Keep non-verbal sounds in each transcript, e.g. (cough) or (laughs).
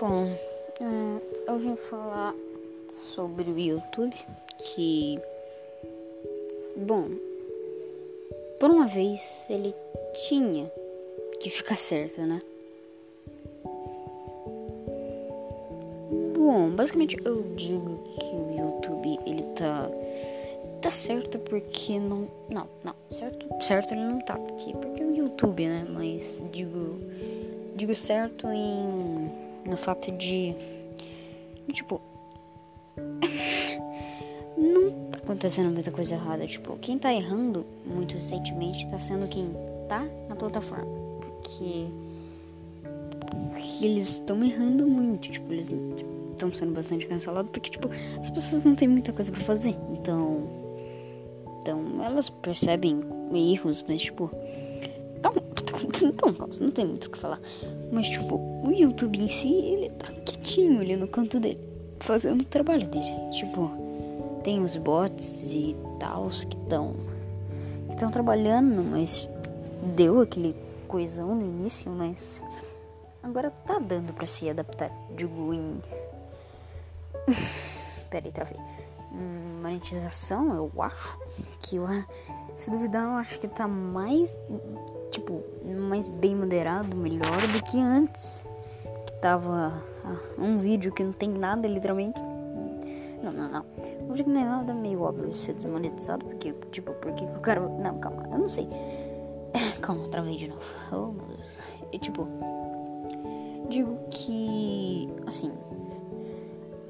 Bom, é, eu vim falar sobre o YouTube que, bom, por uma vez ele tinha que ficar certo, né? Bom, basicamente eu digo que o YouTube ele tá tá certo porque não não não certo certo ele não tá porque porque é o YouTube né mas digo digo certo em no fato de, tipo (laughs) não tá acontecendo muita coisa errada. Tipo quem tá errando muito recentemente tá sendo quem tá na plataforma. Porque, porque eles estão errando muito tipo eles estão sendo bastante cancelados porque tipo as pessoas não têm muita coisa para fazer. Então então elas percebem erros mas tipo então, (laughs) então, não tem muito o que falar. Mas, tipo, o YouTube em si, ele tá quietinho ali no canto dele, fazendo o trabalho dele. Tipo, tem os bots e tals que estão que estão trabalhando, mas deu aquele coisão no início, mas agora tá dando para se adaptar. Digo, em. (laughs) Peraí, travei. Hum, monetização, eu acho que (laughs) se duvidar, eu acho que tá mais tipo, mais bem moderado, melhor do que antes. Que tava ah, um vídeo que não tem nada, literalmente. Não, não, não. Um vídeo que não é nada meio óbvio ser desmonetizado, porque, tipo, porque o cara. Não, calma, eu não sei. (coughs) calma, travei de novo. Oh, meu Deus. Tipo, digo que, assim,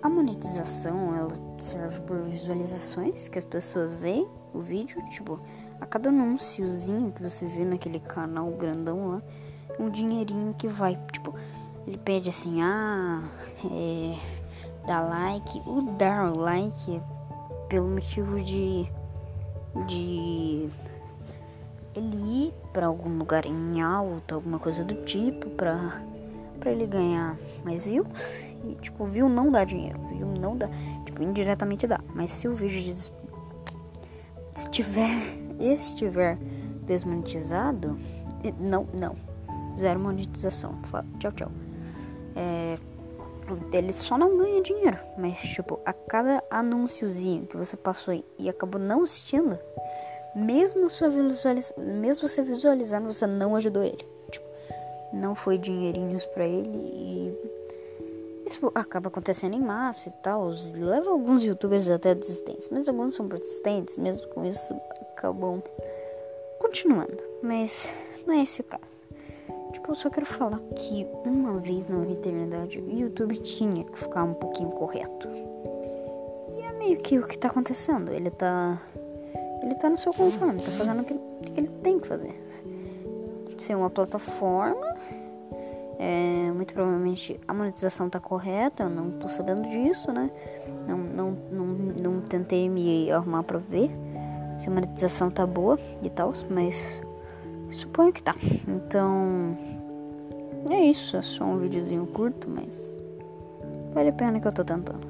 a monetização ela serve por visualizações que as pessoas veem o vídeo, tipo, a cada anúnciozinho que você vê naquele canal grandão lá, um dinheirinho que vai, tipo, ele pede assim, ah, é, dá like, o dar like é pelo motivo de de ele ir para algum lugar em alta, alguma coisa do tipo, para para ele ganhar mais views. E, tipo, view não dá dinheiro, view não dá, tipo, indiretamente dá. Mas se o vídeo estiver estiver desmonetizado, não, não, zero monetização. Tchau, tchau. É, ele só não ganha dinheiro, mas tipo, a cada anúnciozinho que você passou e acabou não assistindo, mesmo, sua mesmo você visualizando, você não ajudou ele. Tipo, não foi dinheirinhos para ele e isso acaba acontecendo em massa e tal. Leva alguns youtubers até a desistência, mas alguns são persistentes, mesmo com isso acabam continuando. Mas não é esse o caso. Tipo, eu só quero falar que uma vez na eternidade o YouTube tinha que ficar um pouquinho correto. E é meio que o que tá acontecendo. Ele tá. Ele tá no seu conforme, tá fazendo o que, o que ele tem que fazer. Ser uma plataforma. É, muito provavelmente a monetização tá correta, eu não tô sabendo disso, né? Não, não, não, não tentei me arrumar pra ver se a monetização tá boa e tal, mas suponho que tá. Então é isso, é só um videozinho curto, mas vale a pena que eu tô tentando.